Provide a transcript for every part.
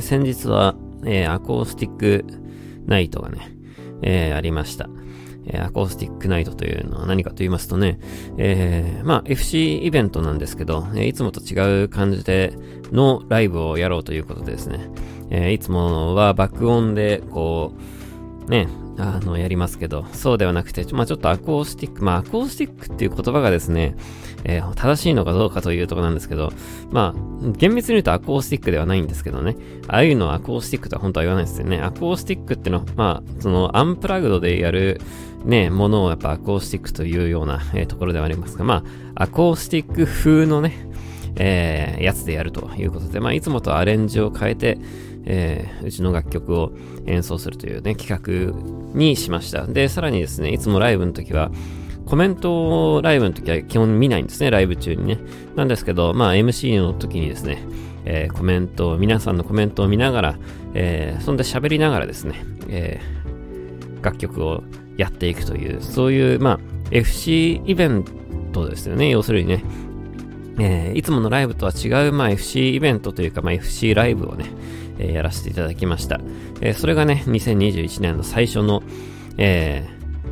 先日は、えー、アコースティックナイトがね、えー、ありました。えー、アコースティックナイトというのは何かと言いますとね、えー、まあ FC イベントなんですけど、えー、いつもと違う感じでのライブをやろうということでですね、えー、いつもは爆音でこう、ね、あの、やりますけど、そうではなくて、まあちょっとアコースティック、まあアコースティックっていう言葉がですね、えー、正しいのかどうかというところなんですけど、まあ、厳密に言うとアコースティックではないんですけどね、ああいうのはアコースティックとは本当は言わないですよね。アコースティックってのは、まあ、そのアンプラグドでやる、ね、ものをやっぱアコースティックというような、えー、ところではありますが、まあ、アコースティック風のね、えー、やつでやるということで、まあ、いつもとアレンジを変えて、えー、うちの楽曲を演奏するというね、企画にしました。で、さらにですね、いつもライブの時は、コメントをライブの時は基本見ないんですね、ライブ中にね。なんですけど、まあ MC の時にですね、えー、コメントを、皆さんのコメントを見ながら、えー、そんで喋りながらですね、えー、楽曲をやっていくという、そういう、まあ、FC イベントですよね、要するにね。えー、いつものライブとは違う、まあ、FC イベントというか、まあ、FC ライブをね、え、やらせていただきました。え、それがね、2021年の最初の、え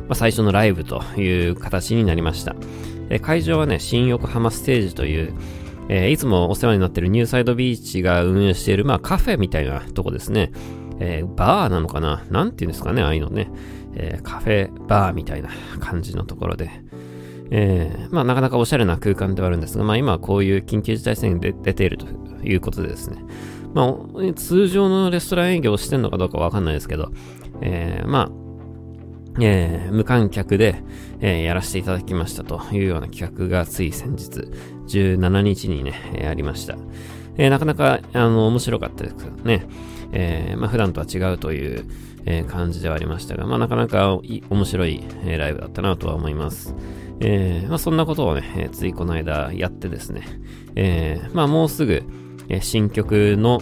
まあ、最初のライブという形になりました。え会場はね、新横浜ステージという、えいつもお世話になっているニューサイドビーチが運営している、まあ、カフェみたいなとこですね。えバーなのかな？なんていうんですかね、ああいうのね。えカフェバーみたいな感じのところで。え、まあなかなかおしゃれな空間ではあるんですが、まあ今はこういう緊急事態宣言で出ているということでですね、まあ、通常のレストラン営業をしてんのかどうかわかんないですけど、えー、まあ、えー、無観客で、えー、やらせていただきましたというような企画がつい先日、17日にね、えー、ありました。えー、なかなか、あの、面白かったですけどね。えー、まあ普段とは違うという、え、感じではありましたが、まあなかなか面白い、え、ライブだったなとは思います。えー、まあそんなことをね、え、ついこの間やってですね、えー、まあもうすぐ、え、新曲の、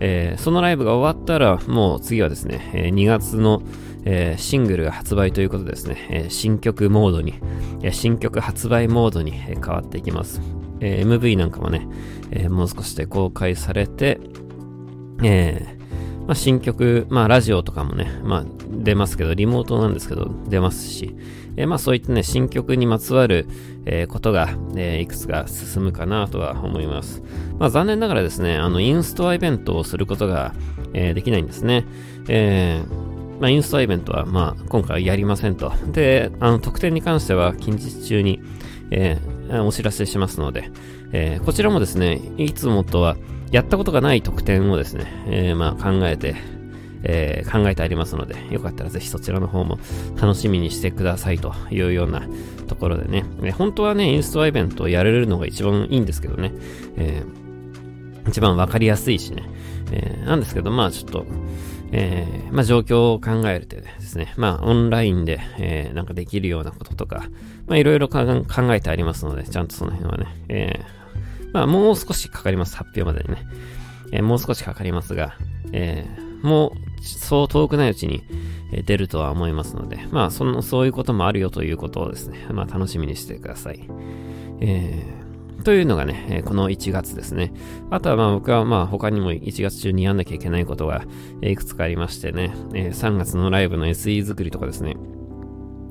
えー、そのライブが終わったら、もう次はですね、え、2月の、えー、シングルが発売ということですね、え、新曲モードに、え、新曲発売モードに、え、変わっていきます。え、MV なんかもね、え、もう少しで公開されて、え、まあ、新曲、まあラジオとかもね、まあ出ますけど、リモートなんですけど出ますし、えー、まあそういったね、新曲にまつわる、えー、ことが、えー、いくつか進むかなとは思います。まあ残念ながらですね、あの、インストアイベントをすることが、え、できないんですね。え、まあインストアイベントは、まあ今回やりませんと。で、あの、特典に関しては近日中に、えー、お知らせしますので、え、こちらもですね、いつもとはやったことがない特典をですね、えー、まあ考えて、えー、考えてありますので、よかったらぜひそちらの方も楽しみにしてくださいというようなところでね、えー、本当はね、インストアイベントをやれるのが一番いいんですけどね、えー、一番わかりやすいしね、えー、なんですけど、まあちょっと、えー、まあ状況を考えるとですね、まあオンラインで、えー、なんかできるようなこととか、まあいろいろ考えてありますので、ちゃんとその辺はね、えー、まあもう少しかかります、発表までにね。えー、もう少しかかりますが、えー、もうそう遠くないうちに出るとは思いますので、まあ、その、そういうこともあるよということをですね、まあ、楽しみにしてください。えー、というのがね、この1月ですね。あとはまあ僕はまあ他にも1月中にやんなきゃいけないことがいくつかありましてね、3月のライブの SE 作りとかですね、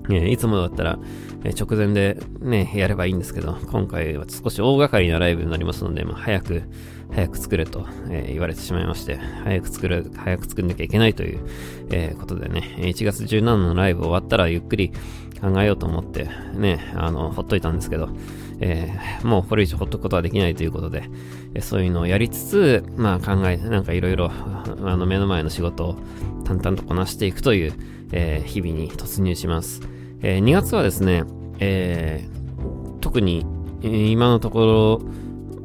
いつもだったらえ直前でね、やればいいんですけど、今回は少し大掛かりなライブになりますので、まあ、早く早く作れと、えー、言われてしまいまして、早く作る、早く作んなきゃいけないという、えー、ことでね、1月17のライブ終わったらゆっくり考えようと思って、ね、あの、ほっといたんですけど、えー、もうこれ以上ほっとくことはできないということで、えそういうのをやりつつ、まあ考え、なんかいろいろ、あの、目の前の仕事を淡々とこなしていくという、え日々に突入します。え2月はですね、え特に、今のとこ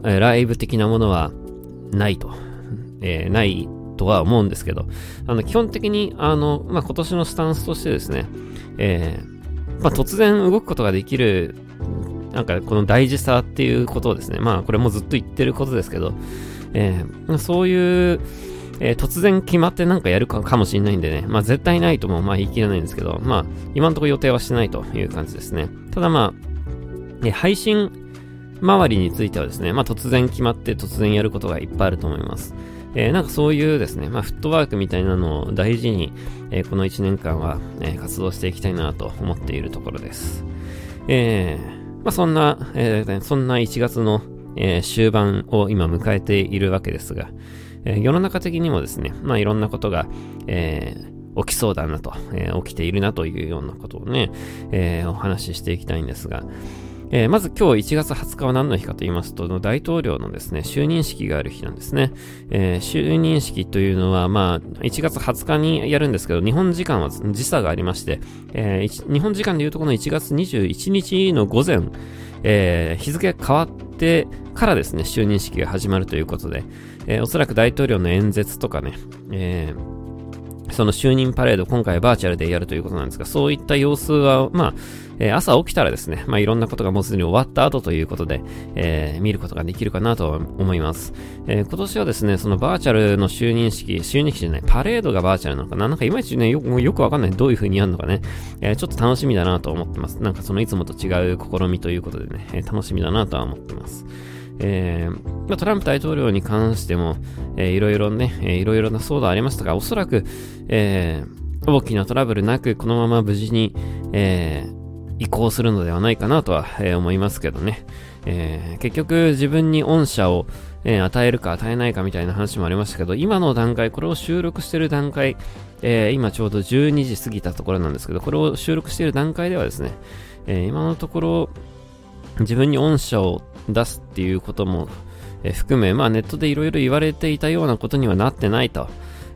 ろ、ライブ的なものはないと、え、ないとは思うんですけど、あの、基本的に、あの、まあ、今年のスタンスとしてですね、え、まあ、突然動くことができる、なんか、この大事さっていうことをですね、まあ、これもずっと言ってることですけど、えー、そういう、えー、突然決まってなんかやるかかもしれないんでね、まあ絶対ないともまあ言い切れないんですけど、まあ今のところ予定はしてないという感じですね。ただまあ、え配信周りについてはですね、まあ突然決まって突然やることがいっぱいあると思います。えー、なんかそういうですね、まあ、フットワークみたいなのを大事に、えー、この1年間は、えー、活動していきたいなと思っているところです。え、まあ、そんな、え、そんな1月の、え、終盤を今迎えているわけですが、えー、世の中的にもですね、まあ、いろんなことが、えー、起きそうだなと、えー、起きているなというようなことをね、えー、お話ししていきたいんですが、えー、まず今日1月20日は何の日かと言いますと、大統領のですね、就任式がある日なんですね。えー、就任式というのは、まあ、1月20日にやるんですけど、日本時間は時差がありまして、えー、日本時間でいうとこの1月21日の午前、えー、日付が変わってからですね、就任式が始まるということで、えー、おそらく大統領の演説とかね、えーその就任パレード、今回バーチャルでやるということなんですが、そういった様子は、まあ、えー、朝起きたらですね、まあ、いろんなことがもうすでに終わった後ということで、えー、見ることができるかなと思います。えー、今年はですね、そのバーチャルの就任式、就任式じゃない、パレードがバーチャルなのかななんかいまいちね、よくよくわかんない。どういう風にやるのかね、えー、ちょっと楽しみだなと思ってます。なんかそのいつもと違う試みということでね、え、楽しみだなとは思ってます。えーまあ、トランプ大統領に関しても、えー、いろいろね、えー、いろいろな騒動ありましたが、おそらく、えー、大きなトラブルなく、このまま無事に、え、移行するのではないかなとは、え、思いますけどね。え、結局自分に恩赦を、え、与えるか与えないかみたいな話もありましたけど、今の段階、これを収録している段階、え、今ちょうど12時過ぎたところなんですけど、これを収録している段階ではですね、え、今のところ、自分に恩赦を出すっていうことも、含め、まあネットでいろいろ言われていたようなことにはなってないと、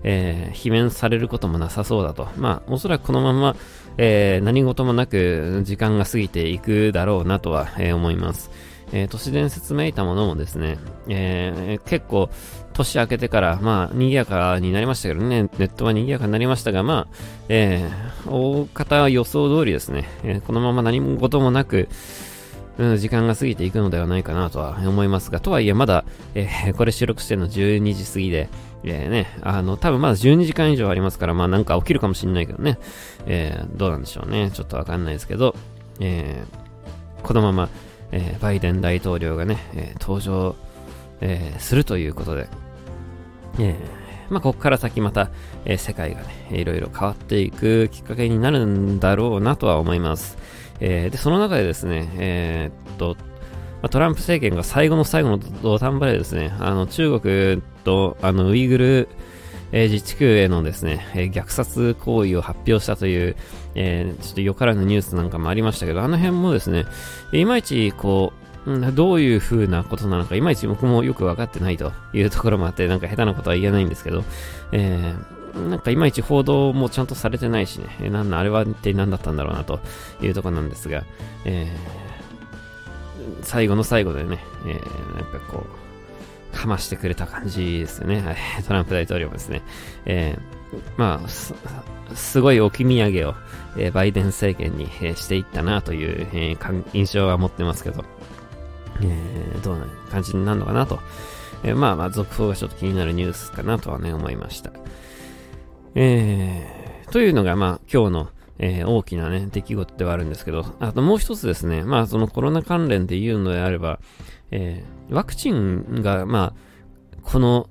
えー、罷免されることもなさそうだと。まあおそらくこのまま、えー、何事もなく時間が過ぎていくだろうなとは、えー、思います。えー、都市伝説めいたものもですね、えー、結構年明けてから、まあ、賑やかになりましたけどね、ネットは賑やかになりましたが、まあ、えー、大方は予想通りですね、えー、このまま何事もなく、うん、時間が過ぎていくのではないかなとは思いますが、とはいえまだ、えー、これ収録してるの12時過ぎで、えー、ね、あの、多分まだ12時間以上ありますから、まあなんか起きるかもしれないけどね、えー、どうなんでしょうね。ちょっとわかんないですけど、えー、このまま、えー、バイデン大統領がね、えー、登場、えー、するということで、えー、まあ、ここから先また、えー、世界がね、いろいろ変わっていくきっかけになるんだろうなとは思います。えー、で、その中でですね、えー、っと、トランプ政権が最後の最後の土壇場でですね、あの、中国と、あの、ウイグル、えー、自治区へのですね、えー、虐殺行為を発表したという、えー、ちょっとよからぬニュースなんかもありましたけど、あの辺もですね、いまいちこう、どういう風なことなのか、いまいち僕もよくわかってないというところもあって、なんか下手なことは言えないんですけど、えー、なんかいまいち報道もちゃんとされてないしね、なんあれは一体何だったんだろうなというところなんですが、えー、最後の最後でね、えー、なんかこう、かましてくれた感じですよね。はい、トランプ大統領もですね。えー、まあす、すごい置き土産を、え、バイデン政権に、え、していったなという、えー、印象は持ってますけど、えー、どうな感じになるのかなと。え、まあまあ、続報がちょっと気になるニュースかなとはね、思いました。えー、というのが、まあ、今日の、えー、大きなね、出来事ではあるんですけど、あともう一つですね、まあ、そのコロナ関連で言うのであれば、えー、ワクチンが、まあ、この、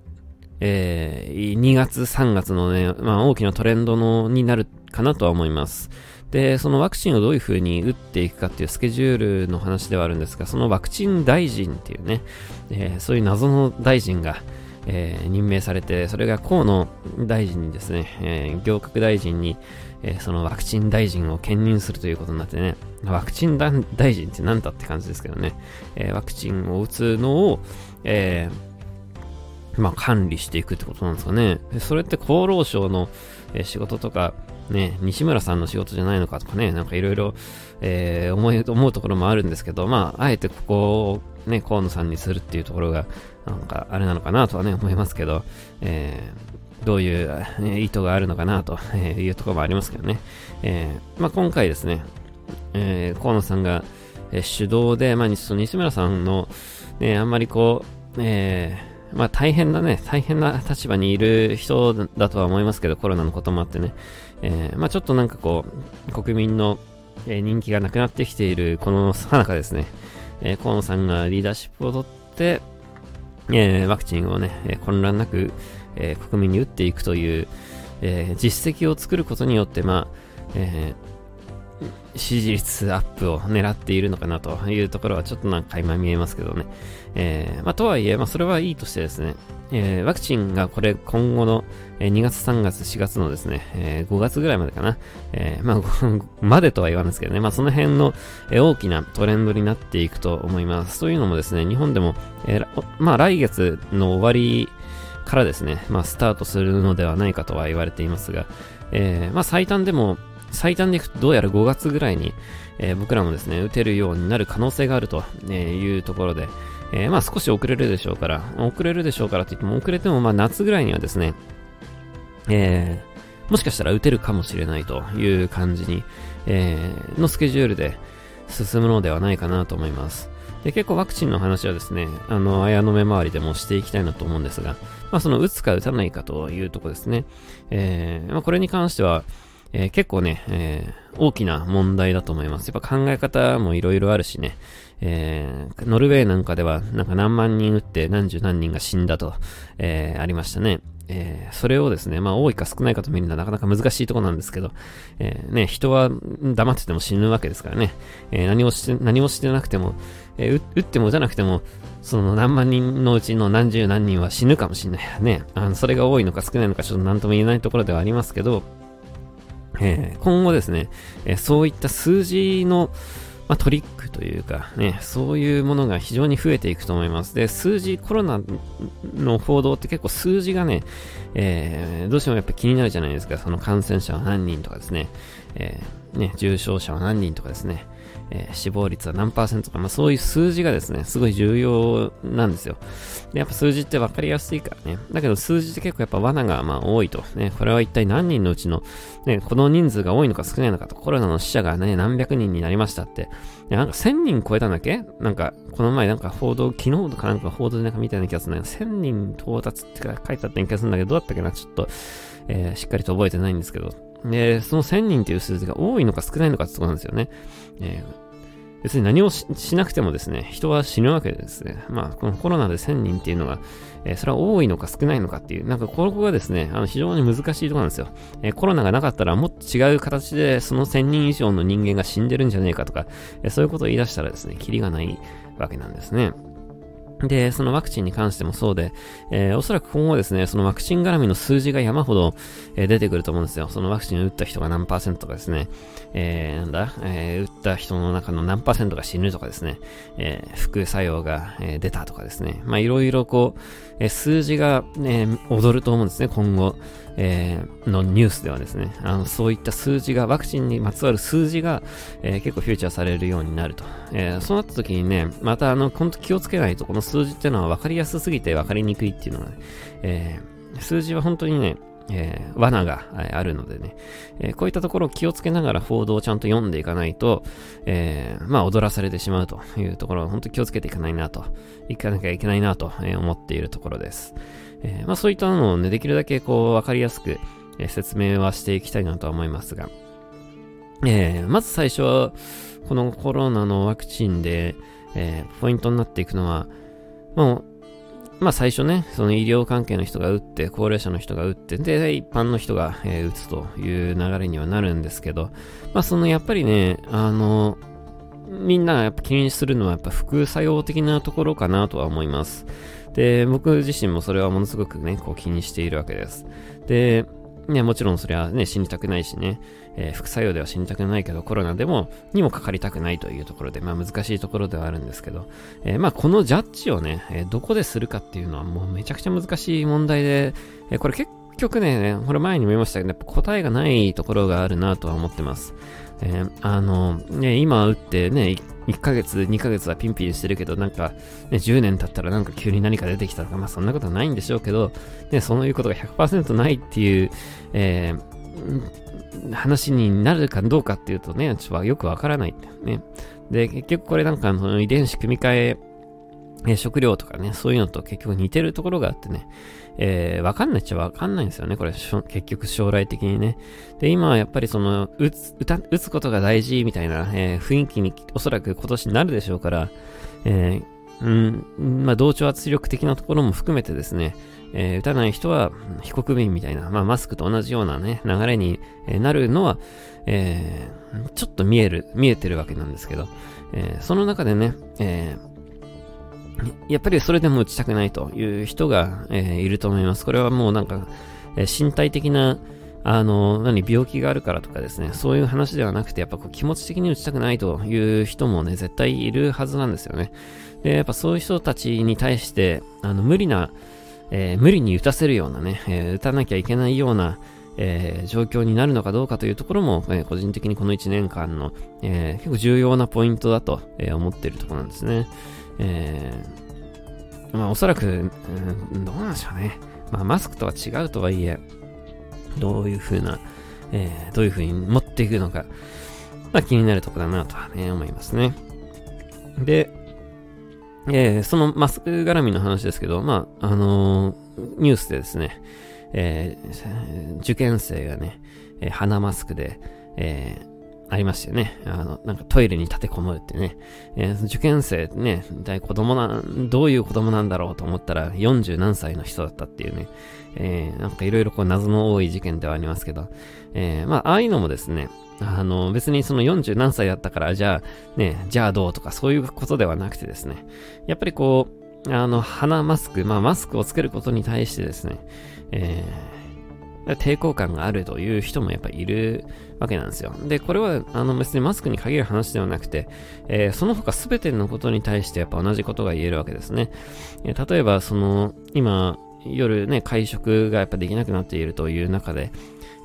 えー、2月、3月のね、まあ、大きなトレンドの、になるかなとは思います。で、そのワクチンをどういう風に打っていくかっていうスケジュールの話ではあるんですが、そのワクチン大臣っていうね、えー、そういう謎の大臣が、えー、任命されて、それが河野大臣にですね、えー、行革大臣に、えー、そのワクチン大臣を兼任するということになってね、ワクチン大臣って何だって感じですけどね、えワクチンを打つのを、えまあ、管理していくってことなんですかね。それって厚労省の、え仕事とか、ね、西村さんの仕事じゃないのかとかね、なんかいろいろ、え思い、思うところもあるんですけど、まあ、あえてここをね、河野さんにするっていうところが、なんかあれなのかなとはね、思いますけど、えー、どういう、ね、意図があるのかなというところもありますけどね。えー、まあ、今回ですね、えー、河野さんが、えー、主導で、まあ、西村さんの、ね、あんまりこう、えー、まあ大変なね、大変な立場にいる人だとは思いますけど、コロナのこともあってね。えー、まあちょっとなんかこう、国民の、え、人気がなくなってきているこのさなかですね、えー、河野さんがリーダーシップをとって、えー、ワクチンをね、えー、混乱なく、えー、国民に打っていくという、え、実績を作ることによって、まあ、え、支持率アップを狙っているのかなというところはちょっとなんか垣間見えますけどね。えー、まあ、とはいえ、まあ、それはいいとしてですね、えー、ワクチンがこれ今後の2月、3月、4月のですね、えー、5月ぐらいまでかな、えー、まあ、までとは言わないですけどね、まあ、その辺の、え大きなトレンドになっていくと思います。というのもですね、日本でも、えまあ、来月の終わりからですね、まあ、スタートするのではないかとは言われていますが、えまあ、最短でも、最短でいくとどうやら5月ぐらいに、え僕らもですね、打てるようになる可能性があるというところで、えー、まあ少し遅れるでしょうから、遅れるでしょうからといっても遅れてもまあ夏ぐらいにはですね、えー、もしかしたら打てるかもしれないという感じに、えー、のスケジュールで進むのではないかなと思います。で、結構ワクチンの話はですね、あの、綾の目周りでもしていきたいなと思うんですが、まあその打つか打たないかというとこですね。えー、まあこれに関しては、えー、結構ね、えー、大きな問題だと思います。やっぱ考え方もいろいろあるしね、えー、ノルウェーなんかではなんか何万人打って何十何人が死んだと、えー、ありましたね。えー、それをですね、まあ多いか少ないかと見るのはなかなか難しいとこなんですけど、えー、ね、人は黙ってても死ぬわけですからね、えー、何もして、何もしてなくても、えー、打っても打たなくても、その何万人のうちの何十何人は死ぬかもしれないね。あの、それが多いのか少ないのかちょっと何とも言えないところではありますけど、えー、今後ですね、えー、そういった数字の、まあ、トリックというかね、そういうものが非常に増えていくと思います。で、数字、コロナの報道って結構数字がね、えー、どうしてもやっぱ気になるじゃないですか。その感染者は何人とかですね、えー、ね、重症者は何人とかですね、えー、死亡率は何パーセントか、まあ、そういう数字がですね、すごい重要なんですよ。で、やっぱ数字って分かりやすいからね。だけど数字って結構やっぱ罠がまあ多いと。ね、これは一体何人のうちの、ね、この人数が多いのか少ないのかと、コロナの死者がね、何百人になりましたって。なんか1000人超えたんだっけ？なんか、この前なんか報道、昨日とかなんか報道でなんか見たような気がするんだけど、1000人到達って書いてあった気がするんだけど、どうだったっけな？ちょっと、えー、しっかりと覚えてないんですけど。で、その1000人っていう数字が多いのか少ないのかってとこなんですよね。えー別に何をしなくてもですね、人は死ぬわけですね。まあ、このコロナで1000人っていうのが、えー、それは多いのか少ないのかっていう、なんかここがですね、あの非常に難しいところなんですよ。えー、コロナがなかったらもっと違う形でその1000人以上の人間が死んでるんじゃねえかとか、え、そういうことを言い出したらですね、キリがないわけなんですね。で、そのワクチンに関してもそうで、えー、おそらく今後ですね、そのワクチン絡みの数字が山ほど、えー、出てくると思うんですよ。そのワクチンを打った人が何パーセントかですね、えー、なんだ、えー、打った人の中の何パーセントが死ぬとかですね、えー、副作用が、えー、出たとかですね、まあいろいろこう、えー、数字が、ね、踊ると思うんですね、今後。えー、のニュースではですね、あの、そういった数字が、ワクチンにまつわる数字が、えー、結構フューチャーされるようになると。えー、そうなった時にね、またあの、本当気をつけないと、この数字っていうのは分かりやすすぎて分かりにくいっていうのがね、え、数字は本当にね、えー、罠があるのでね、えー、こういったところを気をつけながら報道をちゃんと読んでいかないと、えー、まあ踊らされてしまうというところを本当に気をつけていかないなと、いかなきゃいけないなと思っているところです。えー、まあそういったのをね、できるだけこうわかりやすく、え説明はしていきたいなとは思いますが、えまず最初は、このコロナのワクチンで、えポイントになっていくのは、もうまあ最初ね、その医療関係の人が打って、高齢者の人が打って、で、一般の人が、えー、打つという流れにはなるんですけど、まあそのやっぱりね、あの、みんながやっぱ気にするのはやっぱ副作用的なところかなとは思います。で、僕自身もそれはものすごくね、こう気にしているわけです。で、ね、もちろんそれはね、死にたくないしね、えー、副作用では死にたくないけど、コロナでも、にもかかりたくないというところで、まあ難しいところではあるんですけど、えー、まあこのジャッジをね、えー、どこでするかっていうのはもうめちゃくちゃ難しい問題で、えこれ結局ね、これ前にも言いましたけど、やっぱ答えがないところがあるなとは思ってます。えあの、ね、今打ってね、1ヶ月、2ヶ月はピンピンしてるけど、なんか、ね、10年経ったらなんか急に何か出てきたとか、まあそんなことはないんでしょうけど、ね、そういうことが100%ないっていう、えー、話になるかどうかっていうとね、ちょっとよくわからないんだよね。で、結局これなんかの遺伝子組み換、え食料とかね、そういうのと結局似てるところがあってね、えー、わかんないっちゃわかんないんですよね、これ、結局将来的にね。で、今はやっぱりその、打つ、打つことが大事みたいな、えー、雰囲気におそらく今年になるでしょうから、えうん、まあ、同調圧力的なところも含めてですね、えー、打たない人は非国民みたいな、まあ、マスクと同じようなね、流れになるのは、えー、ちょっと見える、見えてるわけなんですけど、えー、その中でね、えー、やっぱりそれでも打ちたくないという人が、えー、いると思います。これはもうなんか、えー、身体的な、あの、何、病気があるからとかですね、そういう話ではなくて、やっぱこう気持ち的に打ちたくないという人もね、絶対いるはずなんですよね。で、やっぱそういう人たちに対して、あの、無理な、えー、無理に打たせるようなね、えー、打たなきゃいけないような、えー、状況になるのかどうかというところも、えー、個人的にこの1年間の、えー、結構重要なポイントだと、え思っているところなんですね。えまあおそらく、うん、どうなんでしょうね。まあマスクとは違うとはいえ、どういう風な、えどういう風に持っていくのか、まあ気になるとこだなとはね、思いますね。で、えそのマスク絡みの話ですけど、まあ、あのニュースでですね、えー、受験生がね、え、鼻マスクで、えー、ありましたよね。あの、なんかトイレに立てこもるってね。えー、受験生ね、大子供な、どういう子供なんだろうと思ったら40何歳の人だったっていうね。えー、なんかいろいろこう謎の多い事件ではありますけど。えー、まあ、ああいうのもですね、あの、別にその40何歳だったから、じゃあ、ね、じゃあどうとかそういうことではなくてですね。やっぱりこう、あの、鼻マスク、まあマスクをつけることに対してですね、えー、抵抗感があるという人もやっぱいるわけなんですよ。で、これは、あの、別にマスクに限る話ではなくて、えー、その他すべてのことに対してやっぱ同じことが言えるわけですね。えー、例えば、その、今、夜ね、会食がやっぱできなくなっているという中で、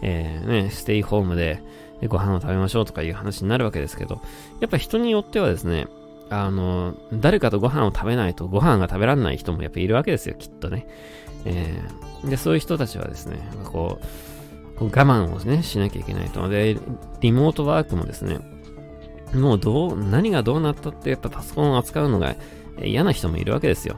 えー、ね、ステイホームでご飯を食べましょうとかいう話になるわけですけど、やっぱ人によってはですね、あの、誰かとご飯を食べないとご飯が食べられない人もやっぱいるわけですよ、きっとね。えー、で、そういう人たちはですね、こう、こう我慢をね、しなきゃいけないと。で、リモートワークもですね、もうどう、何がどうなったってやっぱパソコンを扱うのが嫌な人もいるわけですよ。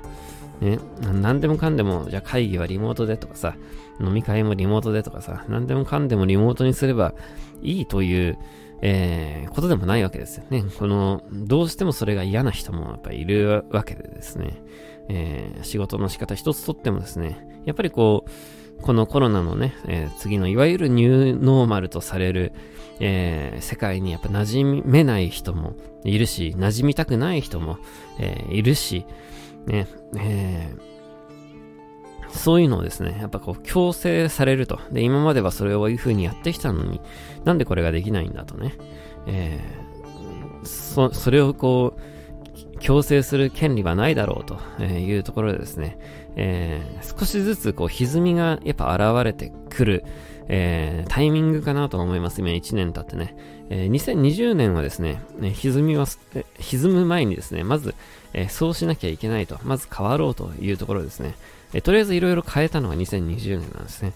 ね、何でもかんでも、じゃあ会議はリモートでとかさ、飲み会もリモートでとかさ、何でもかんでもリモートにすればいいという、えー、ことでもないわけですよね。この、どうしてもそれが嫌な人もやっぱいるわけでですね。えー、仕事の仕方一つとってもですね、やっぱりこう、このコロナのね、えー、次のいわゆるニューノーマルとされる、えー、世界にやっぱ馴染めない人もいるし、馴染みたくない人も、え、いるし、ね、え、そういうのをですね、やっぱこう強制されると。で、今まではそれをいう風にやってきたのに、なんでこれができないんだとね。えー、そ、それをこう、強制する権利はないだろうというところでですね、えー、少しずつこう歪みがやっぱ現れてくる、えー、タイミングかなと思います。今1年経ってね。えー、2020年はですね、歪みは、歪む前にですね、まず、えー、そうしなきゃいけないと、まず変わろうというところですね。えー、とりあえずいろいろ変えたのが2020年なんですね。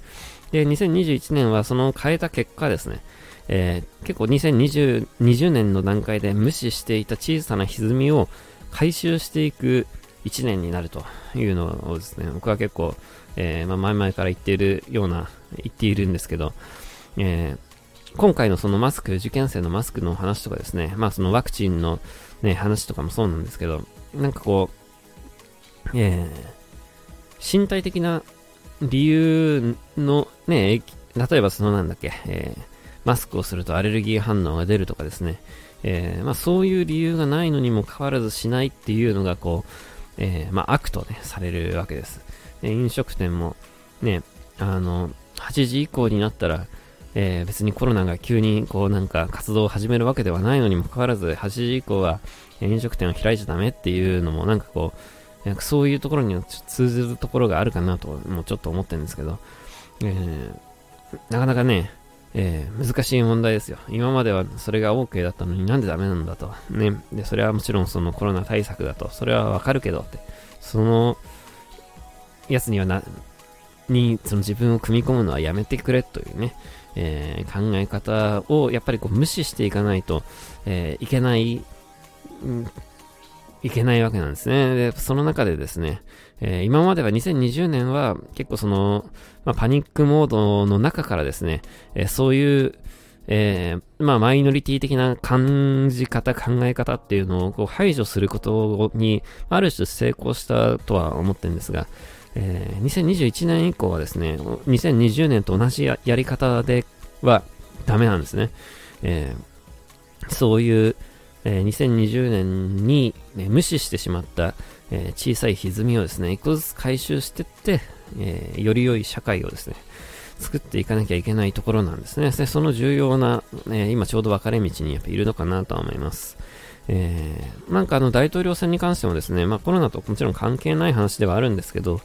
で、2021年はその変えた結果ですね、えー、結構2020 20年の段階で無視していた小さな歪みを回収していく1年になるというのをですね、僕は結構、えー、まあ、前々から言っているような、言っているんですけど、えー、今回のそのマスク、受験生のマスクの話とかですね、まあそのワクチンのね、話とかもそうなんですけど、なんかこう、えー、身体的な理由のね、例えばそのなんだっけ、えー、マスクをするとアレルギー反応が出るとかですね、えー、まあ、そういう理由がないのにもかかわらずしないっていうのがこう、えー、まあ、悪とね、されるわけです。で飲食店もね、あの、8時以降になったら、えー、別にコロナが急にこうなんか活動を始めるわけではないのにもかかわらず、8時以降は飲食店を開いちゃダメっていうのもなんかこう、なんかそういうところには通ずるところがあるかなともうちょっと思ってるんですけど、えー、なかなかね、えー、難しい問題ですよ。今まではそれが OK だったのになんでダメなんだと。ね。で、それはもちろんそのコロナ対策だと。それはわかるけどって。その、やつにはな、に、その自分を組み込むのはやめてくれというね、えー、考え方をやっぱりこう無視していかないと、えー、いけない、いけないわけなんですね。で、その中でですね、えー、今までは2020年は結構その、まあ、パニックモードの中からですね、えー、そういう、えー、まあ、マイノリティ的な感じ方、考え方っていうのをこう排除することに、ある種成功したとは思ってるんですが、えー、2021年以降はですね、2020年と同じやり方ではダメなんですね。えー、そういう、えー、2020年に、ね、無視してしまった、えー、小さい歪みをですね、一個ずつ回収していって、えー、より良い社会をですね、作っていかなきゃいけないところなんですね。でその重要な、え、今ちょうど分かれ道にやっぱいるのかなとは思います。えー、なんかあの大統領選に関してもですね、まあコロナともちろん関係ない話ではあるんですけど、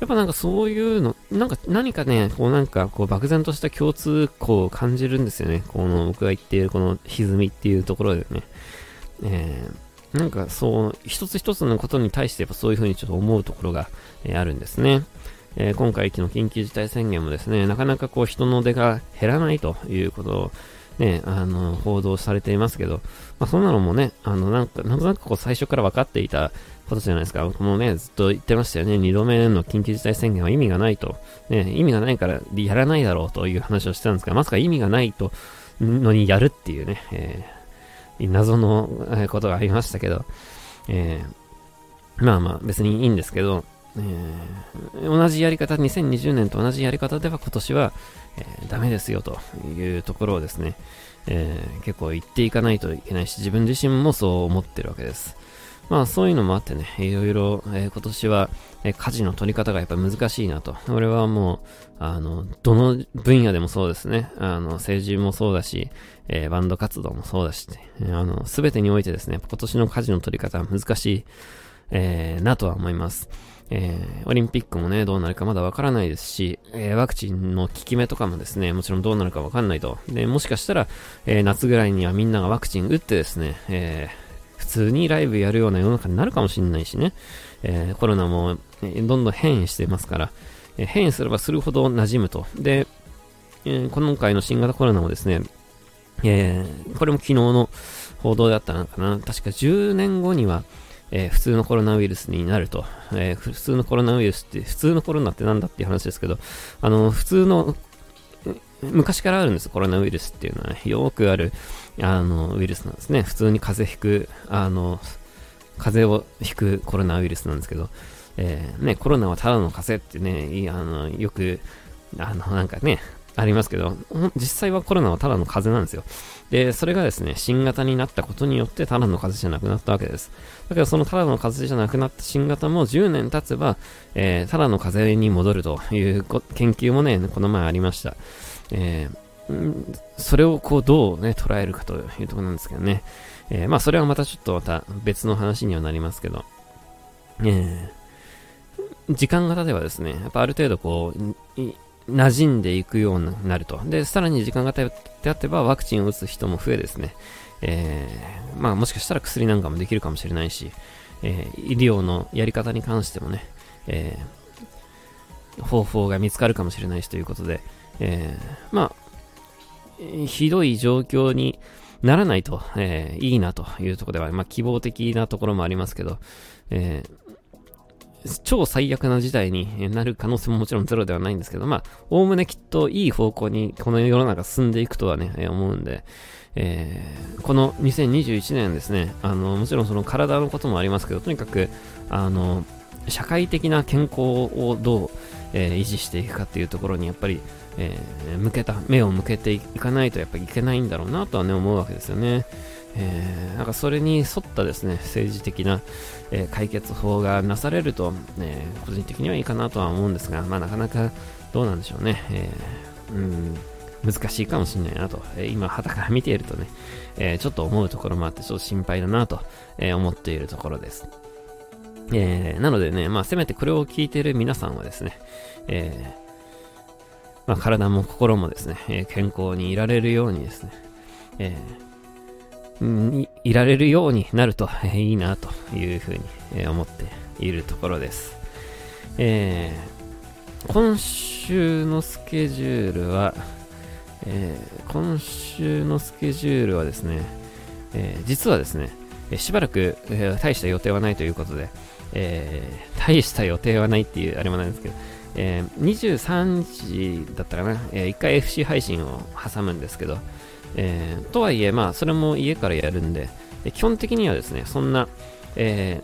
やっぱなんかそういうの、なんか何かね、こうなんかこう漠然とした共通項を感じるんですよね。この僕が言っているこの歪みっていうところでね。えー、なんかそう、一つ一つのことに対してやっぱそういうふうにちょっと思うところが、えー、あるんですね。えー、今回の緊急事態宣言もですね、なかなかこう人の出が減らないということを、ね、あの、報道されていますけど、まあ、そんなのもね、あの、なんか、なんとなくこう最初から分かっていたことじゃないですか。僕もね、ずっと言ってましたよね。2度目の緊急事態宣言は意味がないと。ね、意味がないからやらないだろうという話をしてたんですが、まさか意味がないと、のにやるっていうね、えー、謎のことがありましたけど、えー、まあまあ別にいいんですけど、えー、同じやり方、2020年と同じやり方では今年は、えー、ダメですよというところをですね、えー、結構言っていかないといけないし、自分自身もそう思ってるわけです。まあそういうのもあってね、いろいろ、えー、今年は、えー、舵の取り方がやっぱ難しいなと。俺はもう、あの、どの分野でもそうですね。あの、政治もそうだし、えー、バンド活動もそうだし、えー、あの、すべてにおいてですね、今年の舵の取り方は難しい、えー、なとは思います。えー、オリンピックもね、どうなるかまだわからないですし、えー、ワクチンの効き目とかもですね、もちろんどうなるかわかんないと。で、もしかしたら、えー、夏ぐらいにはみんながワクチン打ってですね、え普通にライブやるような世の中になるかもしれないしね、えコロナも、どんどん変異してますから、え変異すればするほど馴染むと。で、え今回の新型コロナもですね、えこれも昨日の報道だったのかな。確か10年後には、えー、普通のコロナウイルスになると、えー、普通のコロナウイルスって、普通のコロナってなんだっていう話ですけど、あの、普通の、昔からあるんです、コロナウイルスっていうのはね、よくある、あの、ウイルスなんですね。普通に風邪ひく、あの、風邪をひくコロナウイルスなんですけど、えー、ね、コロナはただの風邪ってね、あの、よく、あの、なんかね、ありますけど、実際はコロナはただの風邪なんですよ。で、それがですね、新型になったことによってただの風邪じゃなくなったわけです。だけどそのただの風邪じゃなくなった新型も10年経てば、えー、ただの風邪に戻るという研究もね、この前ありました。えー、それをこうどうね、捉えるかというところなんですけどね。えー、まあそれはまたちょっとまた別の話にはなりますけど、えー、時間が経てばですね、やっぱある程度こう、馴染んでいくようになると。で、さらに時間が経ってあてば、ワクチンを打つ人も増えですね、えー、まあもしかしたら薬なんかもできるかもしれないし、えー、医療のやり方に関してもね、えー、方法が見つかるかもしれないしということで、えー、まあ、ひどい状況にならないと、えー、いいなというところでは、まあ希望的なところもありますけど、えー、超最悪な事態になる可能性ももちろんゼロではないんですけど、まあ、おおむねきっといい方向にこの世の中進んでいくとはね、え思うんで、えー、この2021年ですね、あの、もちろんその体のこともありますけど、とにかく、あの、社会的な健康をどう、えー、維持していくかっていうところにやっぱり、えー、向けた、目を向けていかないとやっぱりいけないんだろうなとはね、思うわけですよね。えー、なんかそれに沿ったですね、政治的な、えー、解決法がなされると、えー、個人的にはいいかなとは思うんですが、まあなかなかどうなんでしょうね。えー、うん難しいかもしれないなと、えー、今、旗から見ているとね、えー、ちょっと思うところもあって、ちょっと心配だなと、えー、思っているところです。えー、なのでね、まあ、せめてこれを聞いている皆さんはですね、えー、まあ、体も心もですね、え、健康にいられるようにですね、えーいられるようになると、えいいなというふうに、え思っているところです。えー、今週のスケジュールは、えー、今週のスケジュールはですね、えー、実はですね、しばらく、え大した予定はないということで、え大した予定はないっていうあれもないんですけど、え23時だったかな、え1回 FC 配信を挟むんですけど、えー、とはいえ、まあ、それも家からやるんで、で基本的にはですね、そんな、え、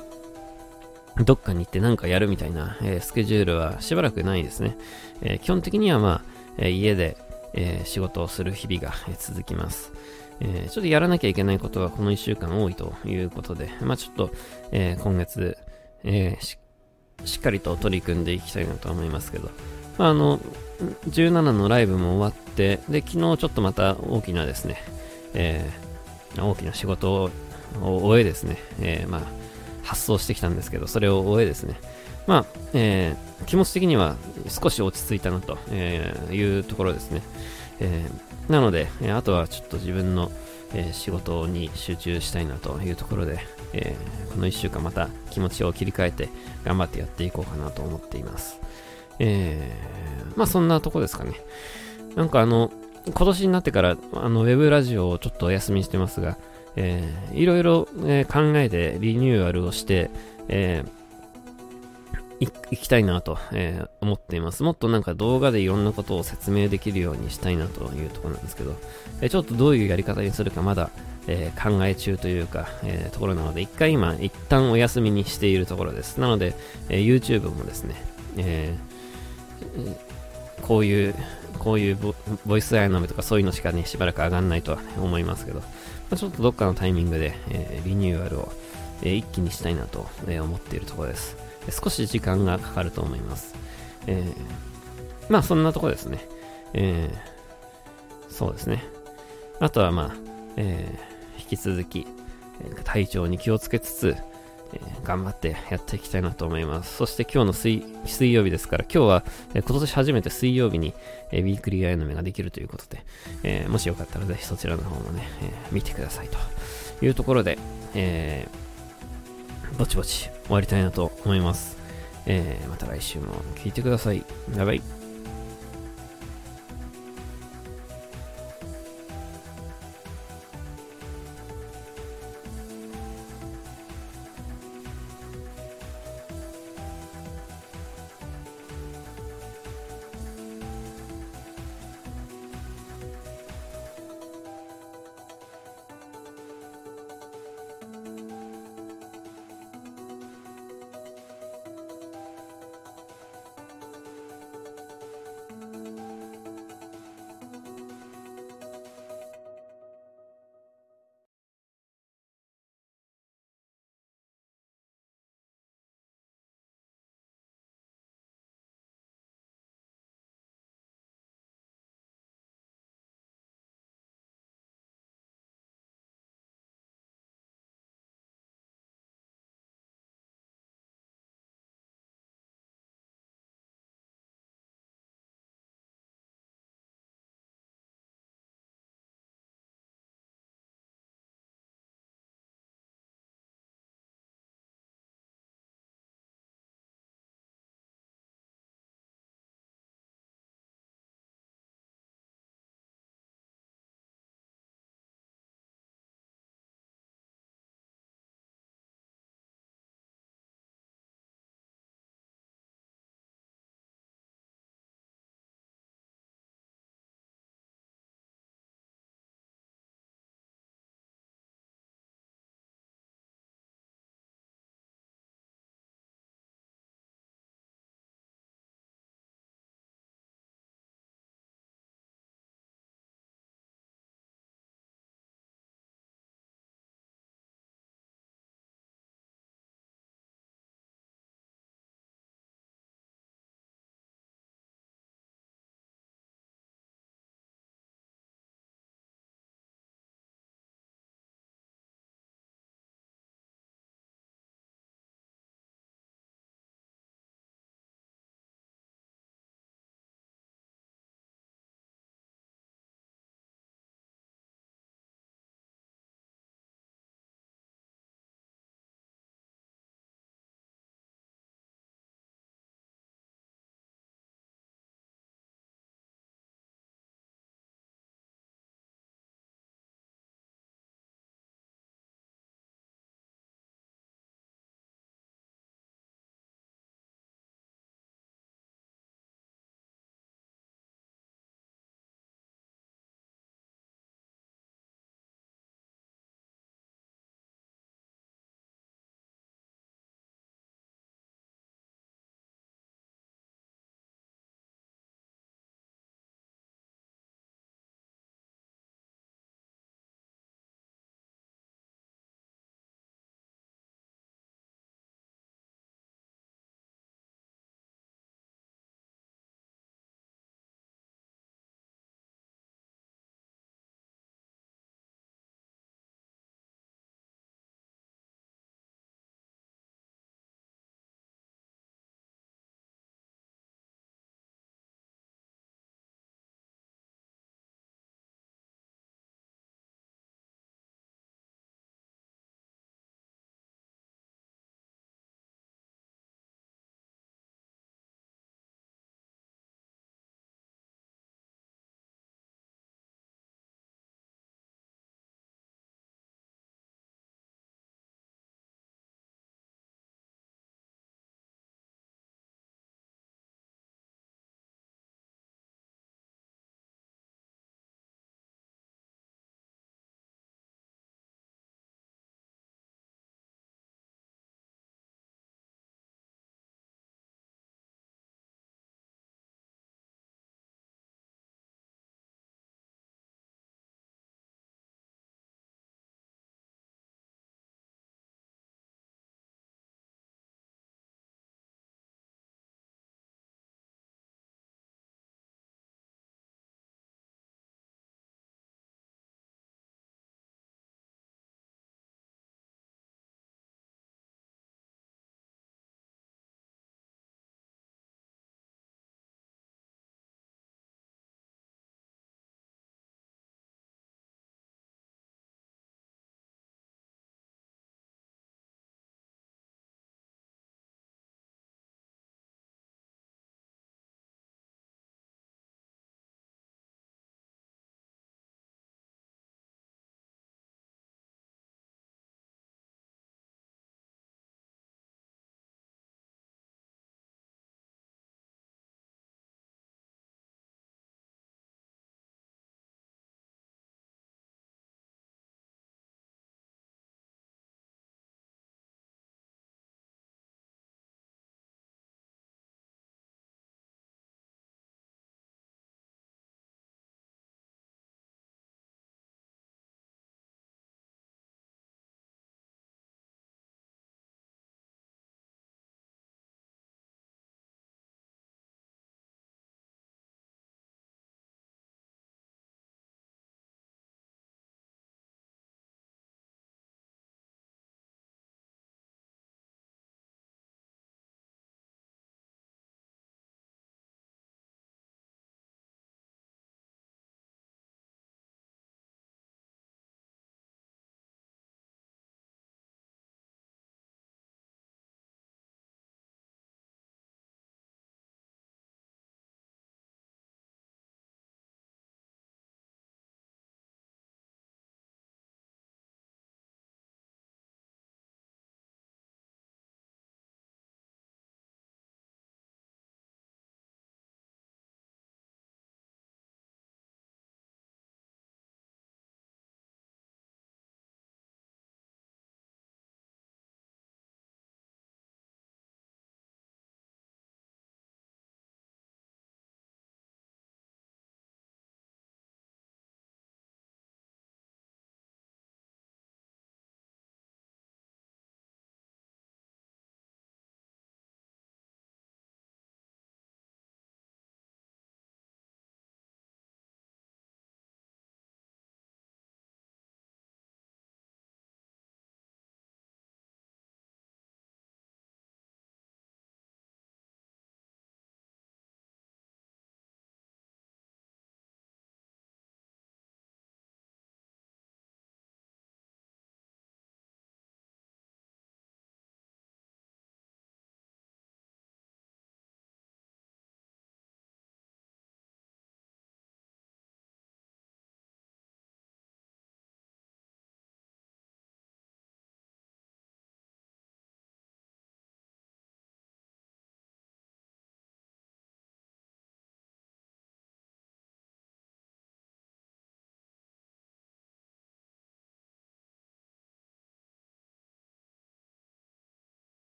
どっかに行って何かやるみたいな、え、スケジュールはしばらくないですね。え、基本的にはまあ、え家で、え仕事をする日々が、え続きます。え、ちょっとやらなきゃいけないことはこの1週間多いということで、まあちょっと、え、今月、えー、しっかりと取り組んでいきたいなと思いますけど、まあ、あの、17のライブも終わって、で、昨日ちょっとまた大きなですね、えー、大きな仕事を終えですね、えー、まあ、発送してきたんですけど、それを終えですね、まあ、えー、気持ち的には少し落ち着いたなと、えいうところですね。えー、なので、あとはちょっと自分の、え仕事に集中したいなというところで、え、この1週間また気持ちを切り替えて頑張ってやっていこうかなと思っています。えー、まあそんなとこですかね。なんかあの、今年になってからあのウェブラジオをちょっとお休みしてますが、えー、いろいろ、えー、考えてリニューアルをして、えー、行きたいなと、えー、思っています。もっとなんか動画でいろんなことを説明できるようにしたいなというところなんですけど、えー、ちょっとどういうやり方にするかまだ、えー、考え中というか、えところなので、一回今、一旦お休みにしているところです。なので、え YouTube もですね、えこういう、こういうボイスアイノメとかそういうのしかね、しばらく上がんないとは、思いますけど、まあ、ちょっとどっかのタイミングで、えリニューアルを、え一気にしたいなと、え思っているところです。少し時間がかかると思います。えー、まあそんなとこですね。えー、そうですね。あとはまあ、えー、引き続き、体調に気をつけつつ、えー、頑張ってやっていきたいなと思います。そして今日の水水曜日ですから、今日は、えー、今年初めて水曜日に、えー、ウィークリーアイの目ができるということで、え、もしよかったらぜひそちらの方もね、え、見てくださいというところで、え、ぼちぼち終わりたいなと思います。えー、また来週も聞いてください。バイバイ。